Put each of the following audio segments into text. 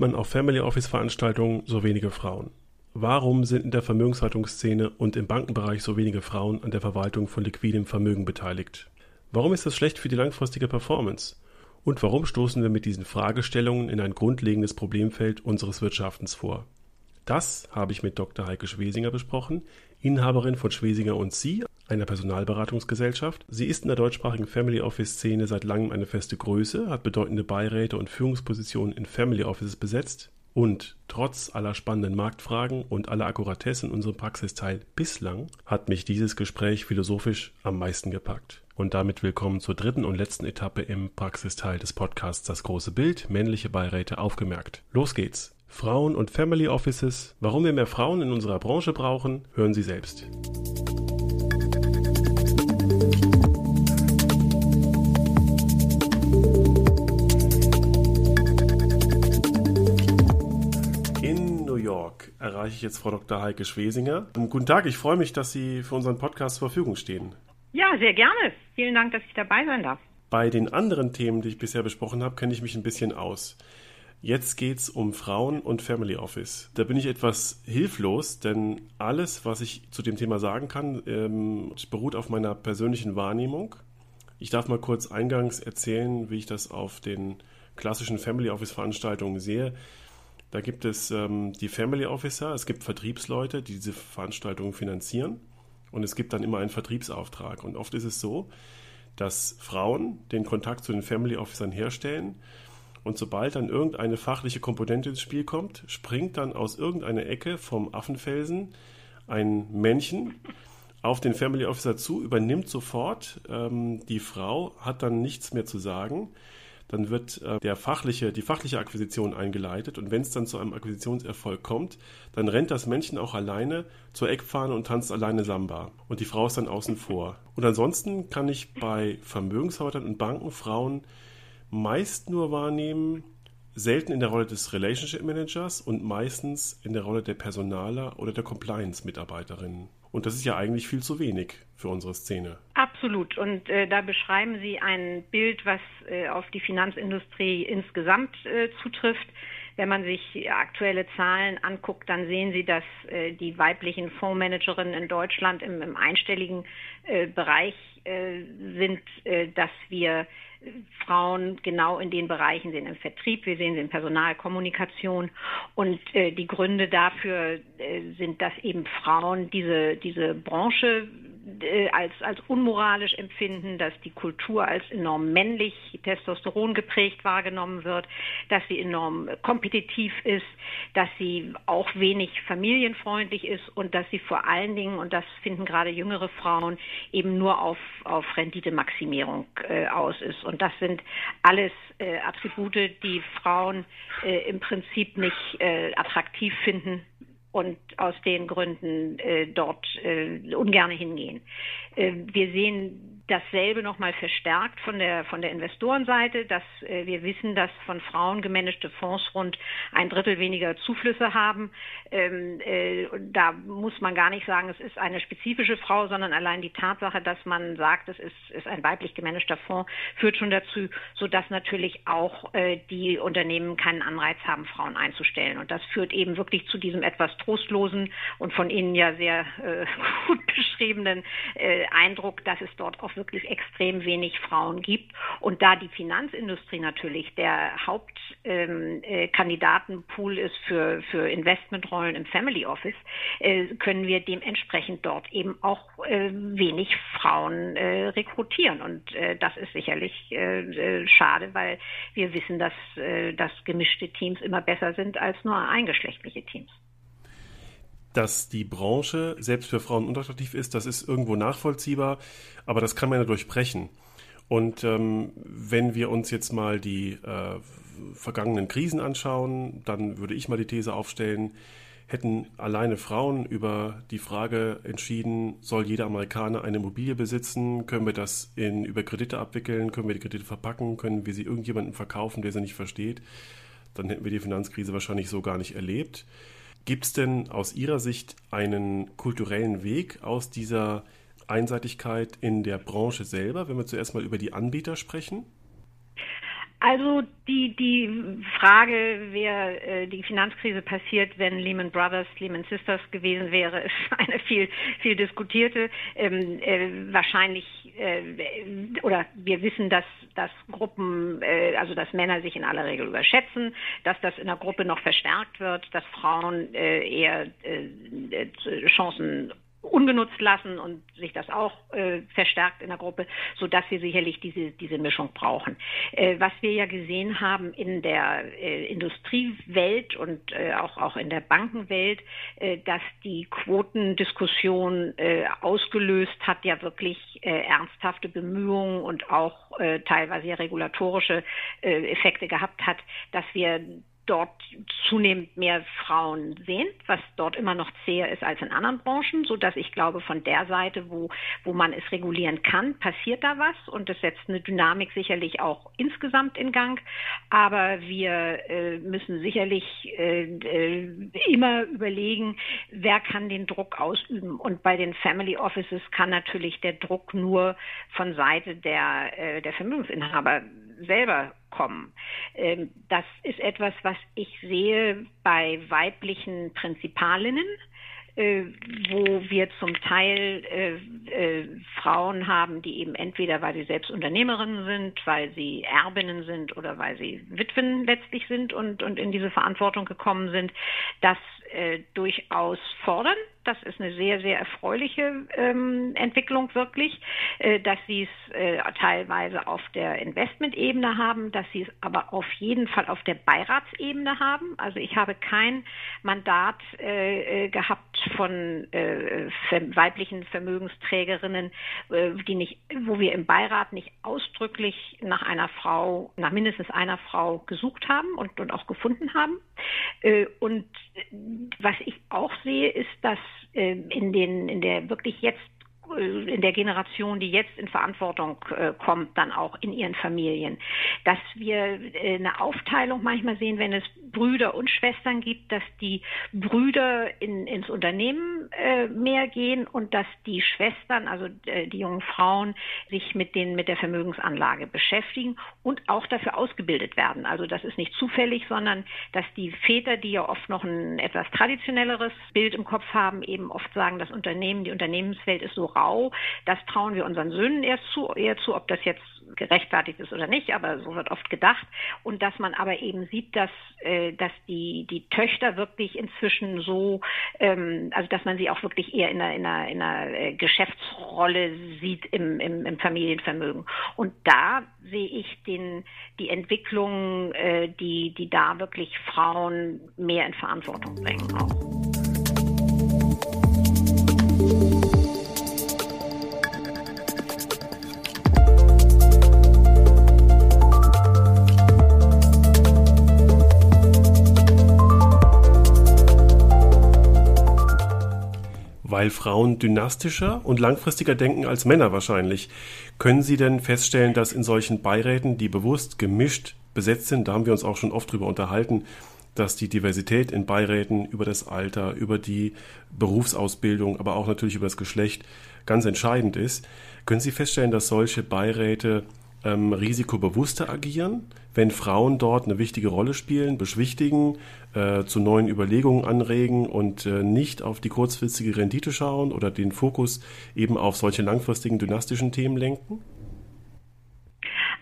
man auf Family Office Veranstaltungen so wenige Frauen? Warum sind in der Vermögenshaltungsszene und im Bankenbereich so wenige Frauen an der Verwaltung von liquidem Vermögen beteiligt? Warum ist das schlecht für die langfristige Performance? Und warum stoßen wir mit diesen Fragestellungen in ein grundlegendes Problemfeld unseres Wirtschaftens vor? Das habe ich mit Dr. Heike Schwesinger besprochen, Inhaberin von Schwesinger und Sie, einer Personalberatungsgesellschaft. Sie ist in der deutschsprachigen Family Office Szene seit langem eine feste Größe, hat bedeutende Beiräte und Führungspositionen in Family Offices besetzt und trotz aller spannenden Marktfragen und aller Akkuratesse in unserem Praxisteil bislang hat mich dieses Gespräch philosophisch am meisten gepackt. Und damit willkommen zur dritten und letzten Etappe im Praxisteil des Podcasts Das große Bild, männliche Beiräte aufgemerkt. Los geht's. Frauen und Family Offices. Warum wir mehr Frauen in unserer Branche brauchen, hören Sie selbst. Erreiche ich jetzt Frau Dr. Heike Schwesinger. Guten Tag, ich freue mich, dass Sie für unseren Podcast zur Verfügung stehen. Ja, sehr gerne. Vielen Dank, dass ich dabei sein darf. Bei den anderen Themen, die ich bisher besprochen habe, kenne ich mich ein bisschen aus. Jetzt geht es um Frauen und Family Office. Da bin ich etwas hilflos, denn alles, was ich zu dem Thema sagen kann, ähm, beruht auf meiner persönlichen Wahrnehmung. Ich darf mal kurz eingangs erzählen, wie ich das auf den klassischen Family Office Veranstaltungen sehe. Da gibt es ähm, die Family Officer, es gibt Vertriebsleute, die diese Veranstaltungen finanzieren und es gibt dann immer einen Vertriebsauftrag. Und oft ist es so, dass Frauen den Kontakt zu den Family Officern herstellen und sobald dann irgendeine fachliche Komponente ins Spiel kommt, springt dann aus irgendeiner Ecke vom Affenfelsen ein Männchen auf den Family Officer zu, übernimmt sofort. Ähm, die Frau hat dann nichts mehr zu sagen. Dann wird äh, der fachliche, die fachliche Akquisition eingeleitet und wenn es dann zu einem Akquisitionserfolg kommt, dann rennt das Männchen auch alleine zur Eckfahne und tanzt alleine Samba. Und die Frau ist dann außen vor. Und ansonsten kann ich bei Vermögensverwaltern und Banken Frauen meist nur wahrnehmen, selten in der Rolle des Relationship Managers und meistens in der Rolle der Personaler oder der Compliance-Mitarbeiterinnen. Und das ist ja eigentlich viel zu wenig für unsere Szene. Absolut. Und äh, da beschreiben Sie ein Bild, was äh, auf die Finanzindustrie insgesamt äh, zutrifft. Wenn man sich aktuelle Zahlen anguckt, dann sehen Sie, dass äh, die weiblichen Fondsmanagerinnen in Deutschland im, im einstelligen äh, Bereich äh, sind, dass wir Frauen genau in den Bereichen sind, im Vertrieb, wir sehen sie in Personalkommunikation. Und äh, die Gründe dafür äh, sind, dass eben Frauen diese, diese Branche als, als unmoralisch empfinden, dass die Kultur als enorm männlich, Testosteron geprägt wahrgenommen wird, dass sie enorm kompetitiv ist, dass sie auch wenig familienfreundlich ist und dass sie vor allen Dingen, und das finden gerade jüngere Frauen, eben nur auf, auf Renditemaximierung äh, aus ist. Und das sind alles äh, Attribute, die Frauen äh, im Prinzip nicht äh, attraktiv finden und aus den Gründen äh, dort äh, ungern hingehen. Äh, wir sehen dasselbe nochmal verstärkt von der, von der Investorenseite, dass äh, wir wissen, dass von Frauen gemanagte Fonds rund ein Drittel weniger Zuflüsse haben. Ähm, äh, da muss man gar nicht sagen, es ist eine spezifische Frau, sondern allein die Tatsache, dass man sagt, es ist, ist ein weiblich gemanagter Fonds, führt schon dazu, sodass natürlich auch äh, die Unternehmen keinen Anreiz haben, Frauen einzustellen. Und das führt eben wirklich zu diesem etwas trostlosen und von Ihnen ja sehr äh, gut beschriebenen äh, Eindruck, dass es dort auch wirklich extrem wenig Frauen gibt. Und da die Finanzindustrie natürlich der Hauptkandidatenpool ähm, äh, ist für, für Investmentrollen im Family Office, äh, können wir dementsprechend dort eben auch äh, wenig Frauen äh, rekrutieren. Und äh, das ist sicherlich äh, schade, weil wir wissen, dass, dass gemischte Teams immer besser sind als nur eingeschlechtliche Teams dass die Branche selbst für Frauen unattraktiv ist, das ist irgendwo nachvollziehbar, aber das kann man ja durchbrechen. Und ähm, wenn wir uns jetzt mal die äh, vergangenen Krisen anschauen, dann würde ich mal die These aufstellen, hätten alleine Frauen über die Frage entschieden, soll jeder Amerikaner eine Immobilie besitzen, können wir das in, über Kredite abwickeln, können wir die Kredite verpacken, können wir sie irgendjemandem verkaufen, der sie nicht versteht, dann hätten wir die Finanzkrise wahrscheinlich so gar nicht erlebt. Gibt es denn aus Ihrer Sicht einen kulturellen Weg aus dieser Einseitigkeit in der Branche selber, wenn wir zuerst mal über die Anbieter sprechen? Also die, die Frage, wer äh, die Finanzkrise passiert, wenn Lehman Brothers, Lehman Sisters gewesen wäre, ist eine viel, viel diskutierte. Ähm, äh, wahrscheinlich, äh, oder wir wissen, dass, dass Gruppen, äh, also dass Männer sich in aller Regel überschätzen, dass das in der Gruppe noch verstärkt wird, dass Frauen äh, eher äh, Chancen ungenutzt lassen und sich das auch äh, verstärkt in der Gruppe, so dass wir sicherlich diese diese Mischung brauchen. Äh, was wir ja gesehen haben in der äh, Industriewelt und äh, auch auch in der Bankenwelt, äh, dass die Quotendiskussion äh, ausgelöst hat, ja wirklich ernsthafte Bemühungen und auch teilweise regulatorische Effekte gehabt hat, dass wir dort zunehmend mehr Frauen sehen, was dort immer noch zäher ist als in anderen Branchen, so dass ich glaube, von der Seite, wo, wo man es regulieren kann, passiert da was und es setzt eine Dynamik sicherlich auch insgesamt in Gang. Aber wir äh, müssen sicherlich äh, äh, immer überlegen, wer kann den Druck ausüben. Und bei den Family Offices kann natürlich der Druck nur von Seite der, äh, der Vermögensinhaber selber kommen. Ähm, das ist etwas, was ich sehe bei weiblichen Prinzipalinnen, äh, wo wir zum Teil äh, äh, Frauen haben, die eben entweder, weil sie selbst Unternehmerinnen sind, weil sie Erbinnen sind oder weil sie Witwen letztlich sind und, und in diese Verantwortung gekommen sind, das äh, durchaus fordern das ist eine sehr, sehr erfreuliche ähm, Entwicklung wirklich, äh, dass sie es äh, teilweise auf der Investmentebene haben, dass sie es aber auf jeden Fall auf der Beiratsebene haben. Also ich habe kein Mandat äh, äh gehabt von äh, weiblichen Vermögensträgerinnen, äh, die nicht, wo wir im Beirat nicht ausdrücklich nach einer Frau, nach mindestens einer Frau gesucht haben und, und auch gefunden haben. Äh, und was ich auch sehe, ist, dass äh, in den in der wirklich jetzt äh, in der Generation, die jetzt in Verantwortung äh, kommt, dann auch in ihren Familien. Dass wir äh, eine Aufteilung manchmal sehen, wenn es Brüder und Schwestern gibt, dass die Brüder in, ins Unternehmen äh, mehr gehen und dass die Schwestern, also äh, die jungen Frauen, sich mit, den, mit der Vermögensanlage beschäftigen und auch dafür ausgebildet werden. Also das ist nicht zufällig, sondern dass die Väter, die ja oft noch ein etwas traditionelleres Bild im Kopf haben, eben oft sagen, das Unternehmen, die Unternehmenswelt ist so Frau. Das trauen wir unseren Söhnen erst zu, eher zu, ob das jetzt gerechtfertigt ist oder nicht, aber so wird oft gedacht. Und dass man aber eben sieht, dass, äh, dass die, die Töchter wirklich inzwischen so, ähm, also dass man sie auch wirklich eher in einer, in einer, in einer äh, Geschäftsrolle sieht im, im, im Familienvermögen. Und da sehe ich den, die Entwicklung, äh, die, die da wirklich Frauen mehr in Verantwortung bringen auch. Weil Frauen dynastischer und langfristiger denken als Männer wahrscheinlich. Können Sie denn feststellen, dass in solchen Beiräten, die bewusst gemischt besetzt sind, da haben wir uns auch schon oft drüber unterhalten, dass die Diversität in Beiräten über das Alter, über die Berufsausbildung, aber auch natürlich über das Geschlecht ganz entscheidend ist. Können Sie feststellen, dass solche Beiräte ähm, risikobewusster agieren, wenn Frauen dort eine wichtige Rolle spielen, beschwichtigen, äh, zu neuen Überlegungen anregen und äh, nicht auf die kurzfristige Rendite schauen oder den Fokus eben auf solche langfristigen dynastischen Themen lenken?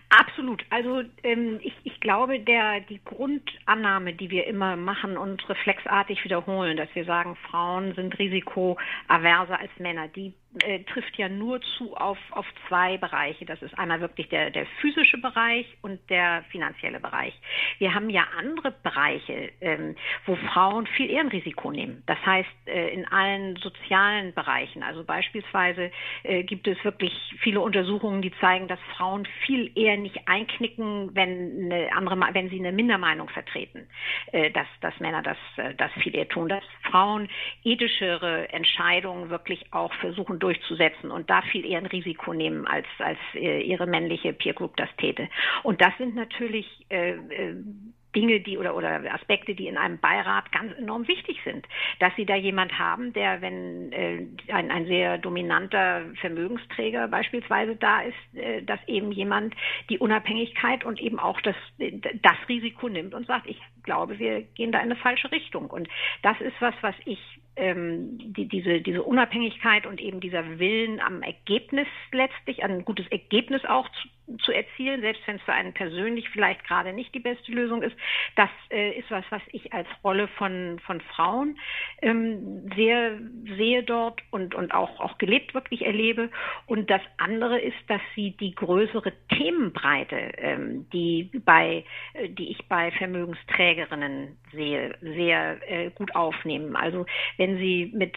Absolut. Also ähm, ich, ich glaube, der die Grundannahme, die wir immer machen und reflexartig wiederholen, dass wir sagen, Frauen sind risikoaverser als Männer, die äh, trifft ja nur zu auf, auf zwei Bereiche. Das ist einmal wirklich der, der physische Bereich und der finanzielle Bereich. Wir haben ja andere Bereiche, ähm, wo Frauen viel eher ein Risiko nehmen. Das heißt, äh, in allen sozialen Bereichen. Also beispielsweise äh, gibt es wirklich viele Untersuchungen, die zeigen, dass Frauen viel eher nicht einknicken, wenn eine andere, wenn sie eine Mindermeinung vertreten, äh, dass, dass Männer das, äh, das viel eher tun, dass Frauen ethischere Entscheidungen wirklich auch versuchen durchzusetzen und da viel eher ein Risiko nehmen, als, als äh, ihre männliche Peer Group das täte. Und das sind natürlich äh, äh Dinge, die oder, oder Aspekte, die in einem Beirat ganz enorm wichtig sind. Dass Sie da jemand haben, der, wenn äh, ein, ein sehr dominanter Vermögensträger beispielsweise da ist, äh, dass eben jemand die Unabhängigkeit und eben auch das, das Risiko nimmt und sagt, ich glaube, wir gehen da in eine falsche Richtung. Und das ist was, was ich ähm, die, diese, diese Unabhängigkeit und eben dieser Willen am Ergebnis letztlich, ein gutes Ergebnis auch zu, zu erzielen, selbst wenn es für einen persönlich vielleicht gerade nicht die beste Lösung ist, das äh, ist was, was ich als Rolle von, von Frauen ähm, sehr sehe dort und, und auch, auch gelebt wirklich erlebe. Und das andere ist, dass sie die größere Themenbreite, ähm, die bei, äh, die ich bei Vermögensträgerinnen sehe, sehr äh, gut aufnehmen. Also wenn Sie mit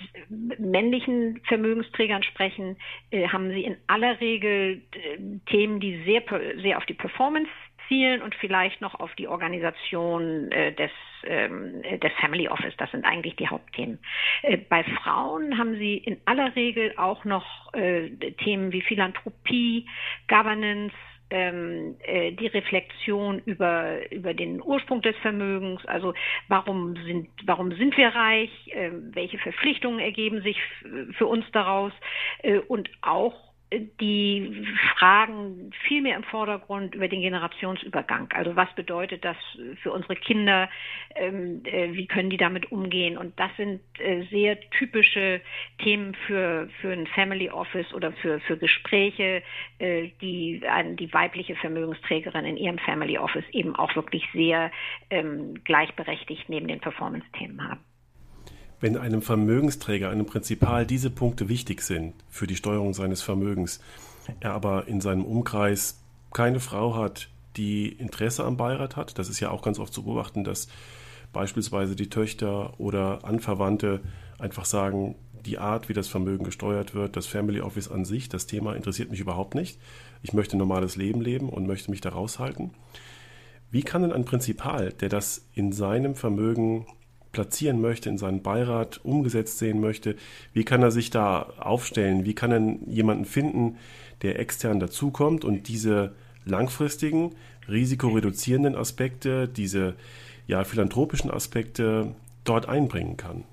männlichen Vermögensträgern sprechen, äh, haben Sie in aller Regel äh, Themen, die sehr, sehr auf die Performance zielen und vielleicht noch auf die Organisation äh, des, ähm, des Family Office. Das sind eigentlich die Hauptthemen. Äh, bei Frauen haben sie in aller Regel auch noch äh, Themen wie Philanthropie, Governance, ähm, äh, die Reflexion über, über den Ursprung des Vermögens, also warum sind, warum sind wir reich, äh, welche Verpflichtungen ergeben sich für uns daraus äh, und auch die Fragen viel mehr im Vordergrund über den Generationsübergang. Also was bedeutet das für unsere Kinder? Ähm, äh, wie können die damit umgehen? Und das sind äh, sehr typische Themen für, für ein Family Office oder für, für Gespräche, äh, die an die weibliche Vermögensträgerin in ihrem Family Office eben auch wirklich sehr ähm, gleichberechtigt neben den Performance-Themen haben. Wenn einem Vermögensträger, einem Prinzipal diese Punkte wichtig sind für die Steuerung seines Vermögens, er aber in seinem Umkreis keine Frau hat, die Interesse am Beirat hat, das ist ja auch ganz oft zu beobachten, dass beispielsweise die Töchter oder Anverwandte einfach sagen, die Art, wie das Vermögen gesteuert wird, das Family Office an sich, das Thema interessiert mich überhaupt nicht. Ich möchte ein normales Leben leben und möchte mich da raushalten. Wie kann denn ein Prinzipal, der das in seinem Vermögen platzieren möchte, in seinen Beirat umgesetzt sehen möchte, wie kann er sich da aufstellen? Wie kann er jemanden finden, der extern dazukommt und diese langfristigen, risikoreduzierenden Aspekte, diese ja, philanthropischen Aspekte dort einbringen kann?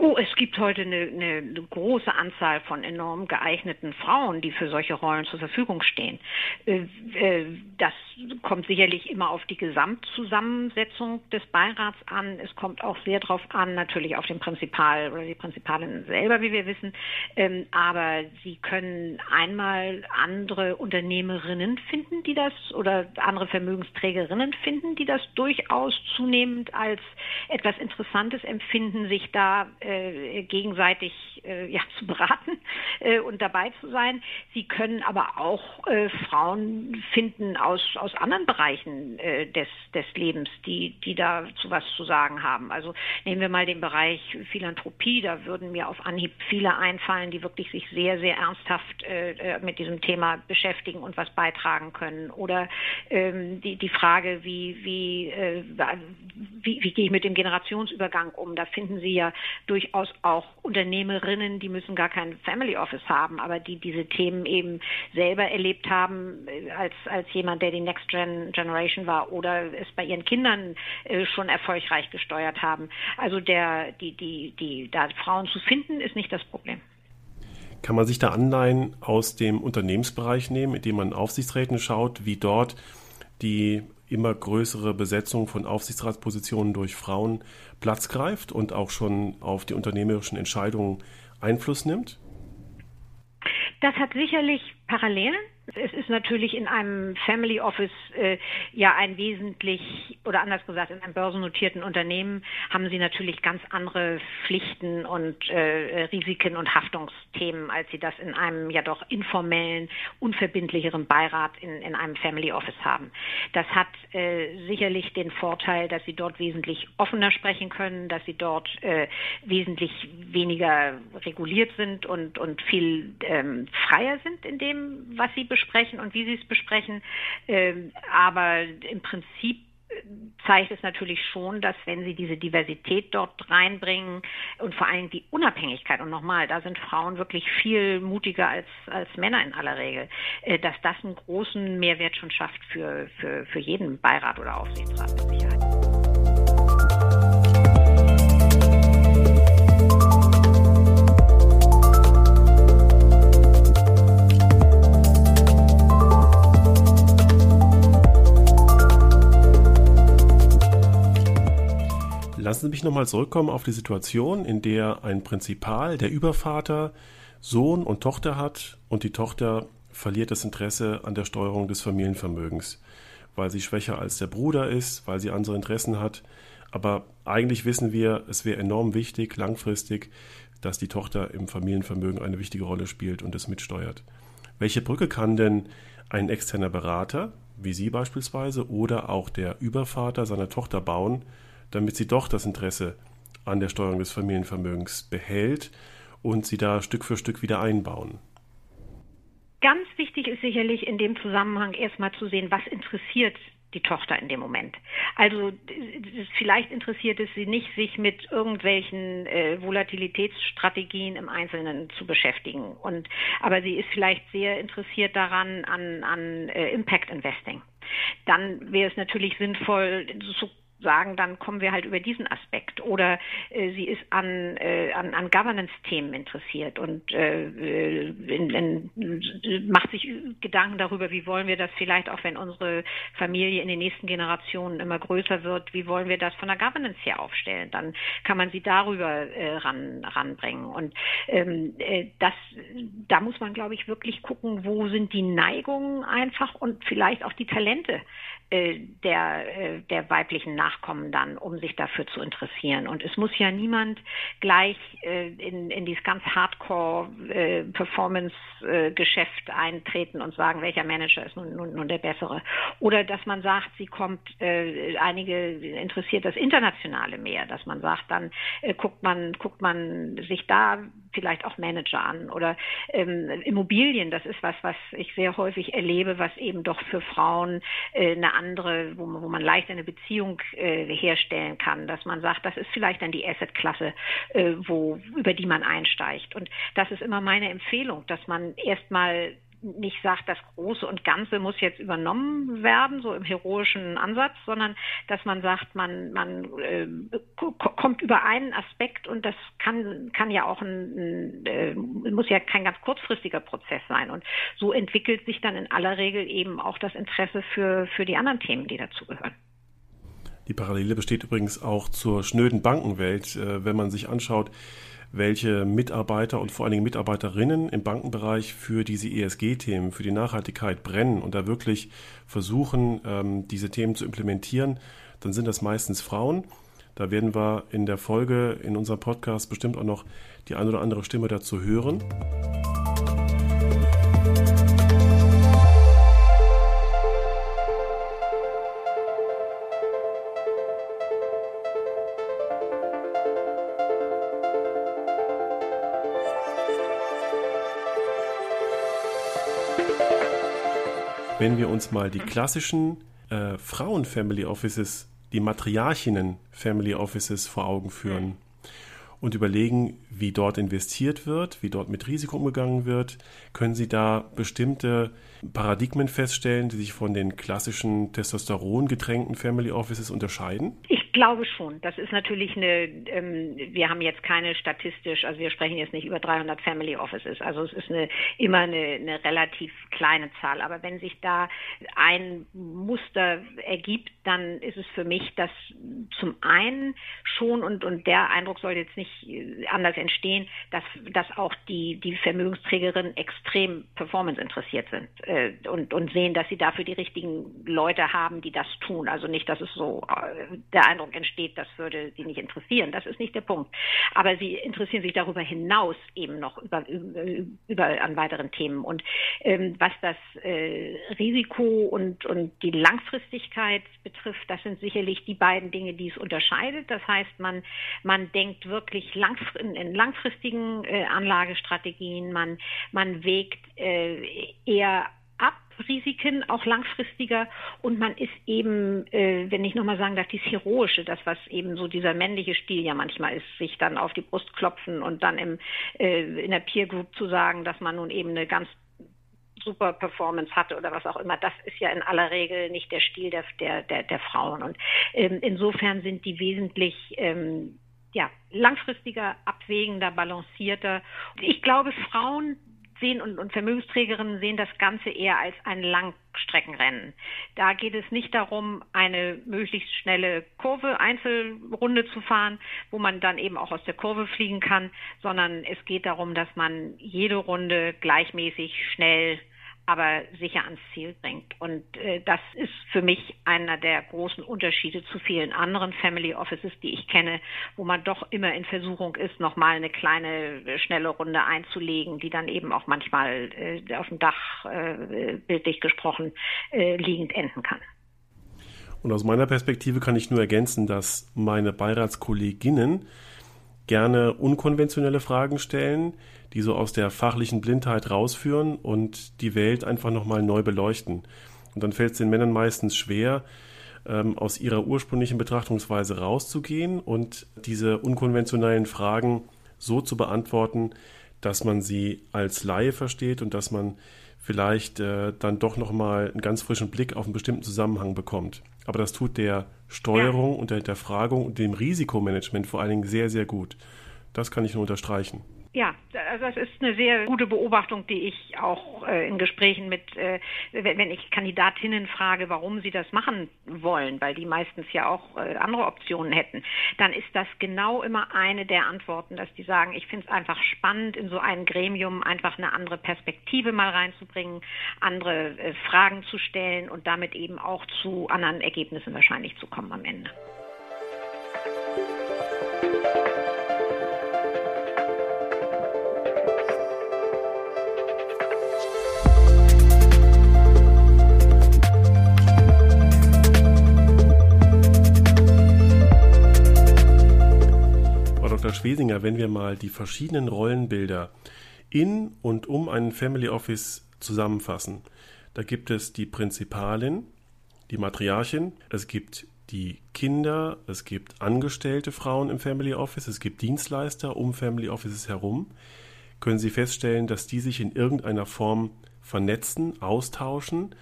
Oh, es gibt heute eine, eine, große Anzahl von enorm geeigneten Frauen, die für solche Rollen zur Verfügung stehen. Äh, äh, das kommt sicherlich immer auf die Gesamtzusammensetzung des Beirats an. Es kommt auch sehr darauf an, natürlich auf den Prinzipal oder die Prinzipalin selber, wie wir wissen. Ähm, aber Sie können einmal andere Unternehmerinnen finden, die das oder andere Vermögensträgerinnen finden, die das durchaus zunehmend als etwas Interessantes empfinden, sich da äh, gegenseitig äh, ja, zu beraten äh, und dabei zu sein. Sie können aber auch äh, Frauen finden aus, aus anderen Bereichen äh, des, des Lebens, die, die dazu was zu sagen haben. Also nehmen wir mal den Bereich Philanthropie, da würden mir auf Anhieb viele einfallen, die wirklich sich sehr, sehr ernsthaft äh, mit diesem Thema beschäftigen und was beitragen können. Oder ähm, die, die Frage, wie, wie, wie, wie gehe ich mit dem Generationsübergang um? Da finden Sie ja durchaus auch Unternehmerinnen, die müssen gar kein Family Office haben, aber die diese Themen eben selber erlebt haben äh, als, als jemand, der die Next Gen Generation war oder es bei ihren Kindern äh, schon erfolgreich gesteuert haben. Also der, die, die, die, da Frauen zu finden, ist nicht das Problem. Kann man sich da Anleihen aus dem Unternehmensbereich nehmen, indem man Aufsichtsräten schaut, wie dort die immer größere Besetzung von Aufsichtsratspositionen durch Frauen Platz greift und auch schon auf die unternehmerischen Entscheidungen Einfluss nimmt? Das hat sicherlich Parallelen. Es ist natürlich in einem Family Office äh, ja ein wesentlich, oder anders gesagt, in einem börsennotierten Unternehmen haben Sie natürlich ganz andere Pflichten und äh, Risiken und Haftungsthemen, als Sie das in einem ja doch informellen, unverbindlicheren Beirat in, in einem Family Office haben. Das hat äh, sicherlich den Vorteil, dass Sie dort wesentlich offener sprechen können, dass Sie dort äh, wesentlich weniger reguliert sind und, und viel ähm, freier sind in dem, was Sie besprechen und wie Sie es besprechen. Ähm, aber im Prinzip zeigt es natürlich schon, dass wenn sie diese Diversität dort reinbringen und vor allem die Unabhängigkeit, und nochmal, da sind Frauen wirklich viel mutiger als, als Männer in aller Regel, äh, dass das einen großen Mehrwert schon schafft für, für, für jeden Beirat oder Aufsichtsrat mit Sicherheit. Lassen Sie mich nochmal zurückkommen auf die Situation, in der ein Prinzipal, der Übervater, Sohn und Tochter hat und die Tochter verliert das Interesse an der Steuerung des Familienvermögens, weil sie schwächer als der Bruder ist, weil sie andere Interessen hat. Aber eigentlich wissen wir, es wäre enorm wichtig, langfristig, dass die Tochter im Familienvermögen eine wichtige Rolle spielt und es mitsteuert. Welche Brücke kann denn ein externer Berater, wie Sie beispielsweise, oder auch der Übervater seiner Tochter bauen, damit sie doch das Interesse an der Steuerung des Familienvermögens behält und sie da Stück für Stück wieder einbauen. Ganz wichtig ist sicherlich in dem Zusammenhang erstmal zu sehen, was interessiert die Tochter in dem Moment. Also vielleicht interessiert es sie nicht, sich mit irgendwelchen äh, Volatilitätsstrategien im Einzelnen zu beschäftigen. Und aber sie ist vielleicht sehr interessiert daran an, an äh, Impact Investing. Dann wäre es natürlich sinnvoll, so sagen, dann kommen wir halt über diesen Aspekt. Oder äh, sie ist an, äh, an, an Governance-Themen interessiert und äh, in, in, macht sich Gedanken darüber, wie wollen wir das vielleicht auch, wenn unsere Familie in den nächsten Generationen immer größer wird, wie wollen wir das von der Governance her aufstellen? Dann kann man sie darüber äh, ran, ranbringen. Und ähm, äh, das, da muss man, glaube ich, wirklich gucken, wo sind die Neigungen einfach und vielleicht auch die Talente äh, der, äh, der weiblichen Nachkommen dann, um sich dafür zu interessieren. Und es muss ja niemand gleich äh, in, in dieses ganz Hardcore-Performance-Geschäft eintreten und sagen, welcher Manager ist nun, nun, nun der bessere. Oder dass man sagt, sie kommt, einige interessiert das Internationale mehr, dass man sagt, dann guckt man, guckt man sich da vielleicht auch Manager an oder ähm, Immobilien, das ist was, was ich sehr häufig erlebe, was eben doch für Frauen äh, eine andere, wo man, wo man leicht eine Beziehung äh, herstellen kann, dass man sagt, das ist vielleicht dann die Assetklasse, äh, wo über die man einsteigt. Und das ist immer meine Empfehlung, dass man erstmal nicht sagt, das Große und Ganze muss jetzt übernommen werden, so im heroischen Ansatz, sondern dass man sagt, man, man äh, kommt über einen Aspekt und das kann, kann ja auch ein, ein äh, muss ja kein ganz kurzfristiger Prozess sein. Und so entwickelt sich dann in aller Regel eben auch das Interesse für, für die anderen Themen, die dazugehören. Die Parallele besteht übrigens auch zur schnöden Bankenwelt, äh, wenn man sich anschaut, welche Mitarbeiter und vor allen Dingen Mitarbeiterinnen im Bankenbereich für diese ESG-Themen, für die Nachhaltigkeit brennen und da wirklich versuchen, ähm, diese Themen zu implementieren, dann sind das meistens Frauen. Da werden wir in der Folge in unserem Podcast bestimmt auch noch die eine oder andere Stimme dazu hören. Wenn wir uns mal die klassischen äh, Frauen-Family Offices, die Matriarchinnen-Family Offices vor Augen führen und überlegen, wie dort investiert wird, wie dort mit Risiko umgegangen wird, können Sie da bestimmte Paradigmen feststellen, die sich von den klassischen Testosteron getränkten Family Offices unterscheiden? Ich glaube schon. Das ist natürlich eine, ähm, wir haben jetzt keine statistisch, also wir sprechen jetzt nicht über 300 Family Offices. Also es ist eine, immer eine, eine relativ kleine Zahl. Aber wenn sich da ein Muster ergibt, dann ist es für mich, dass zum einen schon, und, und der Eindruck soll jetzt nicht anders entstehen, dass, dass auch die, die Vermögensträgerinnen extrem performance interessiert sind äh, und, und sehen, dass sie dafür die richtigen Leute haben, die das tun. Also nicht, dass es so äh, der Eindruck Meinung entsteht, das würde sie nicht interessieren. Das ist nicht der Punkt. Aber sie interessieren sich darüber hinaus eben noch über, über, über an weiteren Themen. Und ähm, was das äh, Risiko und, und die Langfristigkeit betrifft, das sind sicherlich die beiden Dinge, die es unterscheidet. Das heißt, man, man denkt wirklich langfr in, langfristigen äh, Anlagestrategien, man, man wägt äh, eher Risiken, auch langfristiger. Und man ist eben, äh, wenn ich nochmal sagen darf, dies Heroische, das, was eben so dieser männliche Stil ja manchmal ist, sich dann auf die Brust klopfen und dann im, äh, in der Peer Group zu sagen, dass man nun eben eine ganz super Performance hatte oder was auch immer, das ist ja in aller Regel nicht der Stil der, der, der, der Frauen. Und ähm, insofern sind die wesentlich ähm, ja, langfristiger, abwägender, balancierter. Ich glaube, Frauen sehen und, und Vermögensträgerinnen sehen das Ganze eher als ein Langstreckenrennen. Da geht es nicht darum, eine möglichst schnelle Kurve, Einzelrunde zu fahren, wo man dann eben auch aus der Kurve fliegen kann, sondern es geht darum, dass man jede Runde gleichmäßig schnell aber sicher ans Ziel bringt. Und äh, das ist für mich einer der großen Unterschiede zu vielen anderen Family Offices, die ich kenne, wo man doch immer in Versuchung ist, nochmal eine kleine, schnelle Runde einzulegen, die dann eben auch manchmal äh, auf dem Dach, äh, bildlich gesprochen, äh, liegend enden kann. Und aus meiner Perspektive kann ich nur ergänzen, dass meine Beiratskolleginnen gerne unkonventionelle Fragen stellen, die so aus der fachlichen Blindheit rausführen und die Welt einfach nochmal neu beleuchten. Und dann fällt es den Männern meistens schwer, ähm, aus ihrer ursprünglichen Betrachtungsweise rauszugehen und diese unkonventionellen Fragen so zu beantworten, dass man sie als Laie versteht und dass man vielleicht äh, dann doch nochmal einen ganz frischen Blick auf einen bestimmten Zusammenhang bekommt. Aber das tut der Steuerung ja. und der Hinterfragung und dem Risikomanagement vor allen Dingen sehr, sehr gut. Das kann ich nur unterstreichen. Ja, also das ist eine sehr gute Beobachtung, die ich auch äh, in Gesprächen mit, äh, wenn ich Kandidatinnen frage, warum sie das machen wollen, weil die meistens ja auch äh, andere Optionen hätten, dann ist das genau immer eine der Antworten, dass die sagen, ich finde es einfach spannend, in so ein Gremium einfach eine andere Perspektive mal reinzubringen, andere äh, Fragen zu stellen und damit eben auch zu anderen Ergebnissen wahrscheinlich zu kommen am Ende. Dr. Schwesinger, wenn wir mal die verschiedenen Rollenbilder in und um einen Family Office zusammenfassen. Da gibt es die Prinzipalin, die Matriarchin, es gibt die Kinder, es gibt angestellte Frauen im Family Office, es gibt Dienstleister um Family Offices herum. Können Sie feststellen, dass die sich in irgendeiner Form vernetzen, austauschen,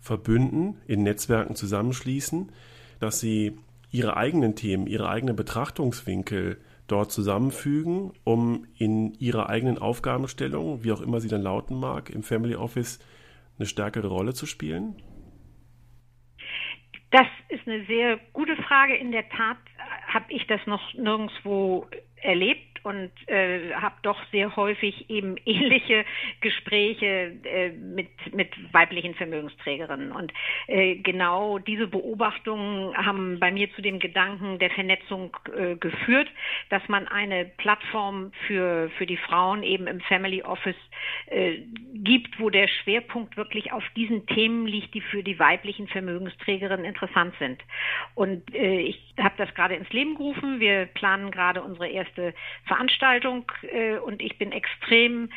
verbünden, in Netzwerken zusammenschließen, dass sie ihre eigenen Themen, ihre eigenen Betrachtungswinkel dort zusammenfügen, um in ihrer eigenen Aufgabenstellung, wie auch immer sie dann lauten mag, im Family Office eine stärkere Rolle zu spielen? Das ist eine sehr gute Frage. In der Tat habe ich das noch nirgendwo erlebt und äh, habe doch sehr häufig eben ähnliche Gespräche äh, mit, mit weiblichen Vermögensträgerinnen. Und äh, genau diese Beobachtungen haben bei mir zu dem Gedanken der Vernetzung äh, geführt, dass man eine Plattform für, für die Frauen eben im Family Office äh, gibt, wo der Schwerpunkt wirklich auf diesen Themen liegt, die für die weiblichen Vermögensträgerinnen interessant sind. Und äh, ich habe das gerade ins Leben gerufen. Wir planen gerade unsere erste Veranstaltung äh, und ich bin extrem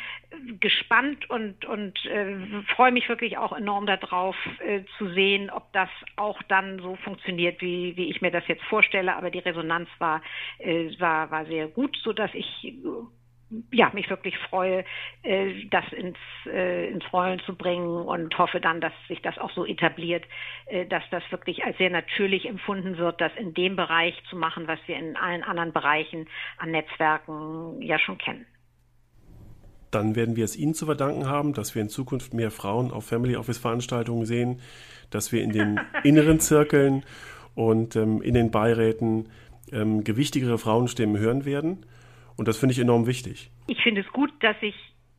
gespannt und, und äh, freue mich wirklich auch enorm darauf äh, zu sehen, ob das auch dann so funktioniert, wie, wie ich mir das jetzt vorstelle. Aber die Resonanz war, äh, war, war sehr gut, sodass ich ja, mich wirklich freue, äh, das ins, äh, ins Rollen zu bringen und hoffe dann, dass sich das auch so etabliert, äh, dass das wirklich als sehr natürlich empfunden wird, das in dem Bereich zu machen, was wir in allen anderen Bereichen an Netzwerken ja schon kennen. Dann werden wir es Ihnen zu verdanken haben, dass wir in Zukunft mehr Frauen auf Family Office Veranstaltungen sehen, dass wir in den inneren Zirkeln und ähm, in den Beiräten ähm, gewichtigere Frauenstimmen hören werden. Und das finde ich enorm wichtig. Ich finde es gut, dass sich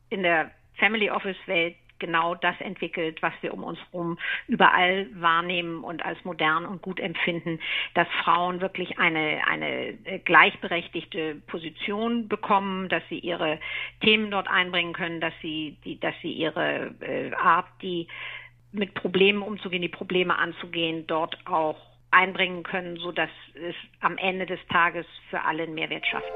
in der Family Office Welt genau das entwickelt, was wir um uns herum überall wahrnehmen und als modern und gut empfinden, dass Frauen wirklich eine, eine gleichberechtigte Position bekommen, dass sie ihre Themen dort einbringen können, dass sie, die, dass sie ihre äh, Art, die mit Problemen umzugehen, die Probleme anzugehen, dort auch einbringen können, sodass es am Ende des Tages für alle einen Mehrwert schafft.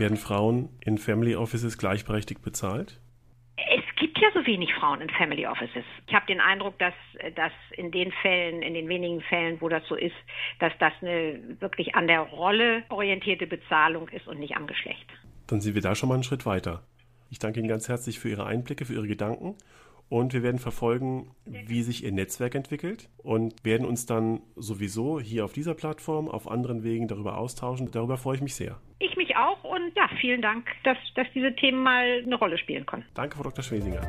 Werden Frauen in Family Offices gleichberechtigt bezahlt? Es gibt ja so wenig Frauen in Family Offices. Ich habe den Eindruck, dass das in den Fällen, in den wenigen Fällen, wo das so ist, dass das eine wirklich an der Rolle orientierte Bezahlung ist und nicht am Geschlecht. Dann sind wir da schon mal einen Schritt weiter. Ich danke Ihnen ganz herzlich für Ihre Einblicke, für Ihre Gedanken und wir werden verfolgen, wie sich Ihr Netzwerk entwickelt und werden uns dann sowieso hier auf dieser Plattform, auf anderen Wegen darüber austauschen. Darüber freue ich mich sehr. Ich mich auch und ja, vielen Dank, dass, dass diese Themen mal eine Rolle spielen konnten. Danke, Frau Dr. Schwesinger.